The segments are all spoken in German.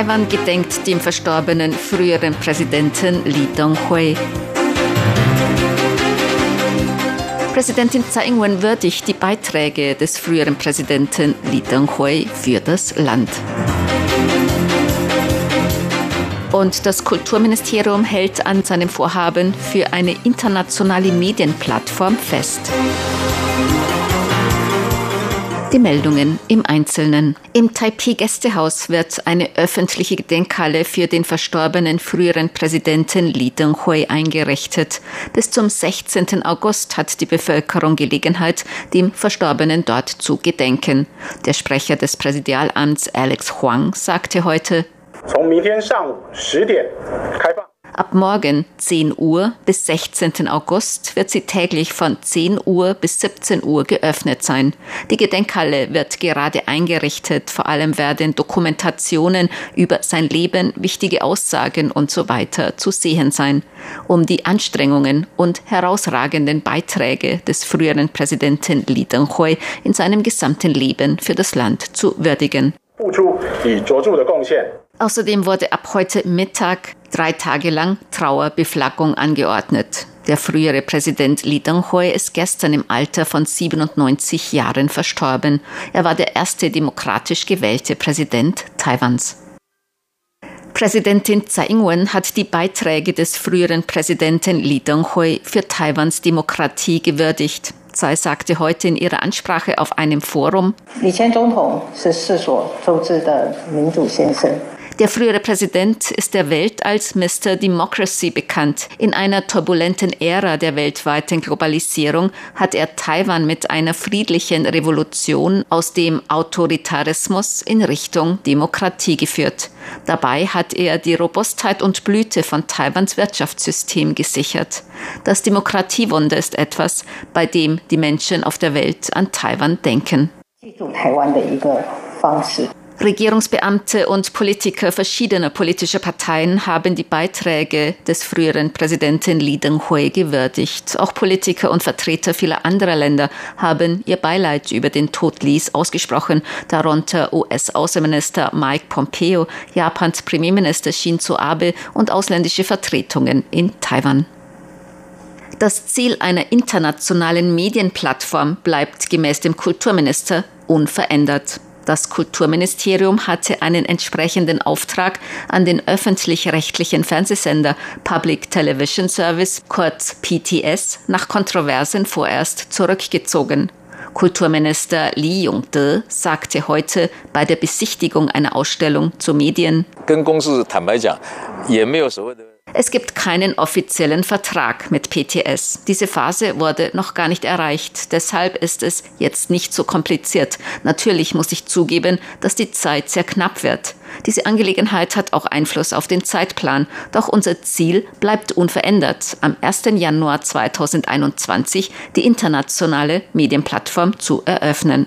Taiwan gedenkt dem verstorbenen früheren Präsidenten Li Donghui. Präsidentin Tsai Ing-wen würdigt die Beiträge des früheren Präsidenten Li Denghui für das Land. Und das Kulturministerium hält an seinem Vorhaben für eine internationale Medienplattform fest. Die Meldungen im Einzelnen. Im Taipei-Gästehaus wird eine öffentliche Gedenkhalle für den verstorbenen früheren Präsidenten Li Denghui eingerichtet. Bis zum 16. August hat die Bevölkerung Gelegenheit, dem Verstorbenen dort zu gedenken. Der Sprecher des Präsidialamts Alex Huang sagte heute, Ab morgen 10 Uhr bis 16. August wird sie täglich von 10 Uhr bis 17 Uhr geöffnet sein. Die Gedenkhalle wird gerade eingerichtet. Vor allem werden Dokumentationen über sein Leben, wichtige Aussagen und so weiter zu sehen sein, um die Anstrengungen und herausragenden Beiträge des früheren Präsidenten Li Denghui in seinem gesamten Leben für das Land zu würdigen. Außerdem wurde ab heute Mittag drei Tage lang Trauerbeflaggung angeordnet. Der frühere Präsident Li Denghui ist gestern im Alter von 97 Jahren verstorben. Er war der erste demokratisch gewählte Präsident Taiwans. Präsidentin Tsai Ing-wen hat die Beiträge des früheren Präsidenten Li Denghui für Taiwans Demokratie gewürdigt. Tsai sagte heute in ihrer Ansprache auf einem Forum, der frühere Präsident ist der Welt als Mr. Democracy bekannt. In einer turbulenten Ära der weltweiten Globalisierung hat er Taiwan mit einer friedlichen Revolution aus dem Autoritarismus in Richtung Demokratie geführt. Dabei hat er die Robustheit und Blüte von Taiwans Wirtschaftssystem gesichert. Das Demokratiewunder ist etwas, bei dem die Menschen auf der Welt an Taiwan denken. Regierungsbeamte und Politiker verschiedener politischer Parteien haben die Beiträge des früheren Präsidenten Li Denghui gewürdigt. Auch Politiker und Vertreter vieler anderer Länder haben ihr Beileid über den Tod Lis ausgesprochen, darunter US-Außenminister Mike Pompeo, Japans Premierminister Shinzo Abe und ausländische Vertretungen in Taiwan. Das Ziel einer internationalen Medienplattform bleibt gemäß dem Kulturminister unverändert. Das Kulturministerium hatte einen entsprechenden Auftrag an den öffentlich-rechtlichen Fernsehsender Public Television Service, kurz PTS, nach Kontroversen vorerst zurückgezogen. Kulturminister Li Yongde sagte heute bei der Besichtigung einer Ausstellung zu Medien, es gibt keinen offiziellen Vertrag mit PTS. Diese Phase wurde noch gar nicht erreicht. Deshalb ist es jetzt nicht so kompliziert. Natürlich muss ich zugeben, dass die Zeit sehr knapp wird. Diese Angelegenheit hat auch Einfluss auf den Zeitplan. Doch unser Ziel bleibt unverändert, am 1. Januar 2021 die internationale Medienplattform zu eröffnen.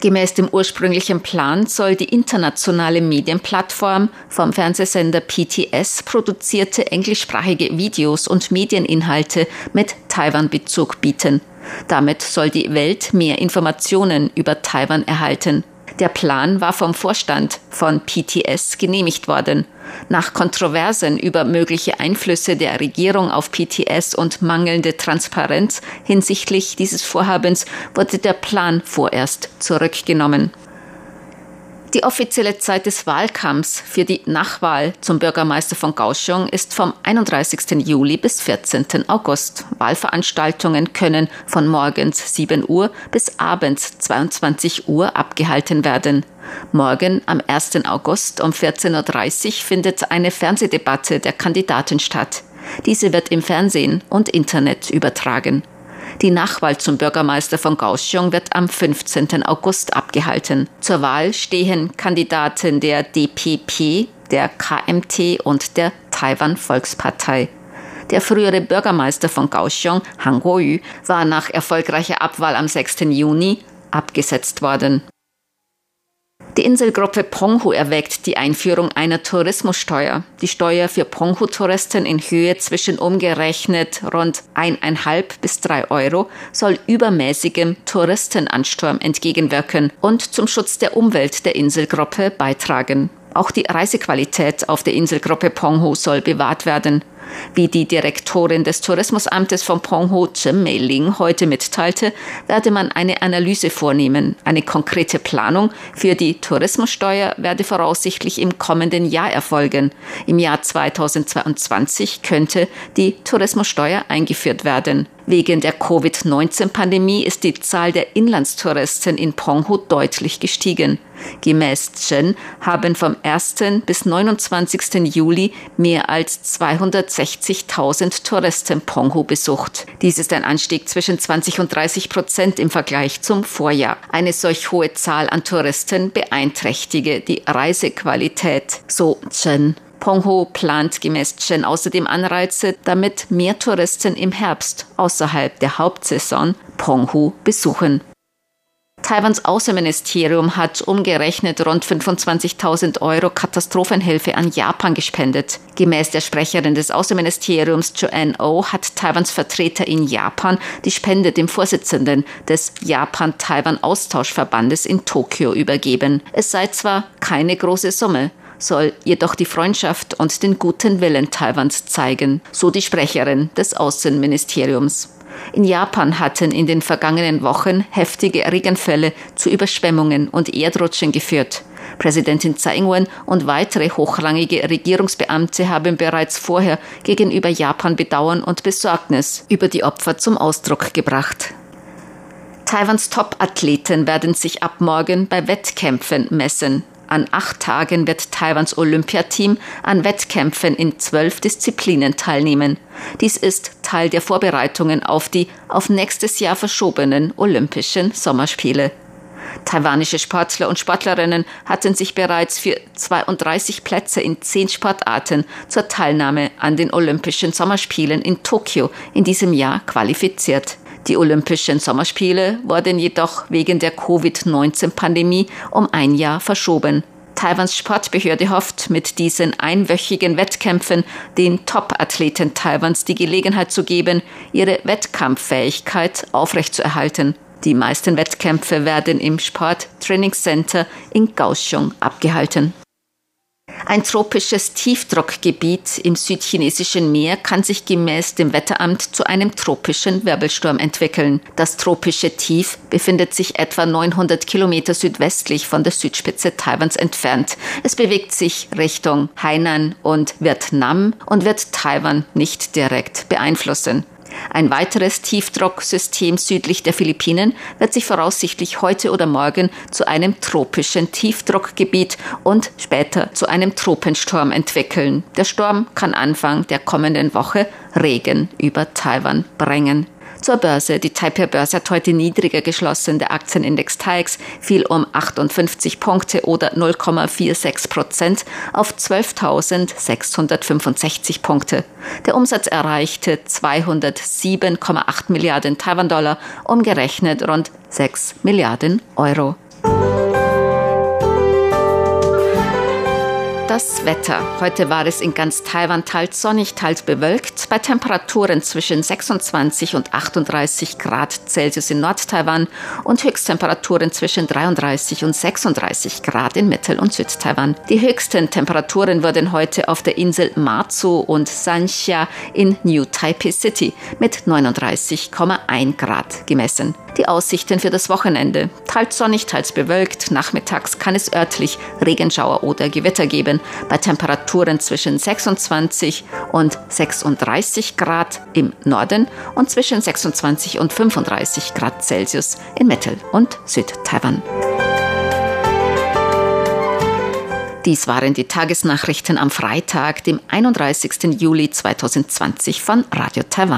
Gemäß dem ursprünglichen Plan soll die internationale Medienplattform vom Fernsehsender PTS produzierte englischsprachige Videos und Medieninhalte mit Taiwan-Bezug bieten. Damit soll die Welt mehr Informationen über Taiwan erhalten. Der Plan war vom Vorstand von PTS genehmigt worden. Nach Kontroversen über mögliche Einflüsse der Regierung auf PTS und mangelnde Transparenz hinsichtlich dieses Vorhabens wurde der Plan vorerst zurückgenommen. Die offizielle Zeit des Wahlkampfs für die Nachwahl zum Bürgermeister von Kaohsiung ist vom 31. Juli bis 14. August. Wahlveranstaltungen können von morgens 7 Uhr bis abends 22 Uhr abgehalten werden. Morgen am 1. August um 14.30 Uhr findet eine Fernsehdebatte der Kandidaten statt. Diese wird im Fernsehen und Internet übertragen. Die Nachwahl zum Bürgermeister von Kaohsiung wird am 15. August abgehalten. Zur Wahl stehen Kandidaten der DPP, der KMT und der Taiwan Volkspartei. Der frühere Bürgermeister von Kaohsiung, Han Kuo-yu, war nach erfolgreicher Abwahl am 6. Juni abgesetzt worden. Die Inselgruppe Penghu erwägt die Einführung einer Tourismussteuer. Die Steuer für Penghu-Touristen in Höhe zwischen umgerechnet rund eineinhalb bis drei Euro soll übermäßigem Touristenansturm entgegenwirken und zum Schutz der Umwelt der Inselgruppe beitragen. Auch die Reisequalität auf der Inselgruppe Penghu soll bewahrt werden. Wie die Direktorin des Tourismusamtes von Penghu, Chen Mei-Ling, heute mitteilte, werde man eine Analyse vornehmen. Eine konkrete Planung für die Tourismussteuer werde voraussichtlich im kommenden Jahr erfolgen. Im Jahr 2022 könnte die Tourismussteuer eingeführt werden. Wegen der Covid-19-Pandemie ist die Zahl der Inlandstouristen in Penghu deutlich gestiegen. Gemäß Chen haben vom 1. bis 29. Juli mehr als 260.000 Touristen Penghu besucht. Dies ist ein Anstieg zwischen 20 und 30 Prozent im Vergleich zum Vorjahr. Eine solch hohe Zahl an Touristen beeinträchtige die Reisequalität, so Chen. Penghu plant gemäß Chen außerdem Anreize, damit mehr Touristen im Herbst außerhalb der Hauptsaison Penghu besuchen. Taiwans Außenministerium hat umgerechnet rund 25.000 Euro Katastrophenhilfe an Japan gespendet. Gemäß der Sprecherin des Außenministeriums Joanne oh hat Taiwans Vertreter in Japan die Spende dem Vorsitzenden des Japan-Taiwan-Austauschverbandes in Tokio übergeben. Es sei zwar keine große Summe, soll jedoch die Freundschaft und den guten Willen Taiwans zeigen, so die Sprecherin des Außenministeriums. In Japan hatten in den vergangenen Wochen heftige Regenfälle zu Überschwemmungen und Erdrutschen geführt. Präsidentin Tsai Ing-wen und weitere hochrangige Regierungsbeamte haben bereits vorher gegenüber Japan Bedauern und Besorgnis über die Opfer zum Ausdruck gebracht. Taiwans Top-Athleten werden sich ab morgen bei Wettkämpfen messen. An acht Tagen wird Taiwans Olympiateam an Wettkämpfen in zwölf Disziplinen teilnehmen. Dies ist Teil der Vorbereitungen auf die auf nächstes Jahr verschobenen Olympischen Sommerspiele. Taiwanische Sportler und Sportlerinnen hatten sich bereits für 32 Plätze in zehn Sportarten zur Teilnahme an den Olympischen Sommerspielen in Tokio in diesem Jahr qualifiziert. Die Olympischen Sommerspiele wurden jedoch wegen der Covid-19-Pandemie um ein Jahr verschoben. Taiwans Sportbehörde hofft, mit diesen einwöchigen Wettkämpfen den Top-Athleten Taiwans die Gelegenheit zu geben, ihre Wettkampffähigkeit aufrechtzuerhalten. Die meisten Wettkämpfe werden im Sport Training Center in Kaohsiung abgehalten. Ein tropisches Tiefdruckgebiet im südchinesischen Meer kann sich gemäß dem Wetteramt zu einem tropischen Wirbelsturm entwickeln. Das tropische Tief befindet sich etwa 900 Kilometer südwestlich von der Südspitze Taiwans entfernt. Es bewegt sich Richtung Hainan und Vietnam und wird Taiwan nicht direkt beeinflussen. Ein weiteres Tiefdrucksystem südlich der Philippinen wird sich voraussichtlich heute oder morgen zu einem tropischen Tiefdruckgebiet und später zu einem Tropensturm entwickeln. Der Sturm kann Anfang der kommenden Woche Regen über Taiwan bringen. Zur Börse. Die Taipei-Börse hat heute niedriger geschlossen. Der Aktienindex TAIX fiel um 58 Punkte oder 0,46 Prozent auf 12.665 Punkte. Der Umsatz erreichte 207,8 Milliarden Taiwan-Dollar, umgerechnet rund 6 Milliarden Euro. Das Wetter. Heute war es in ganz Taiwan teils sonnig, teils bewölkt, bei Temperaturen zwischen 26 und 38 Grad Celsius in Nord-Taiwan und Höchsttemperaturen zwischen 33 und 36 Grad in Mittel- und Südtaiwan. Die höchsten Temperaturen wurden heute auf der Insel Matsu und Sanxia in New Taipei City mit 39,1 Grad gemessen. Die Aussichten für das Wochenende. Teils sonnig, teils bewölkt. Nachmittags kann es örtlich Regenschauer oder Gewitter geben. Bei Temperaturen zwischen 26 und 36 Grad im Norden und zwischen 26 und 35 Grad Celsius in Mittel- und Südtaiwan. Dies waren die Tagesnachrichten am Freitag, dem 31. Juli 2020 von Radio Taiwan.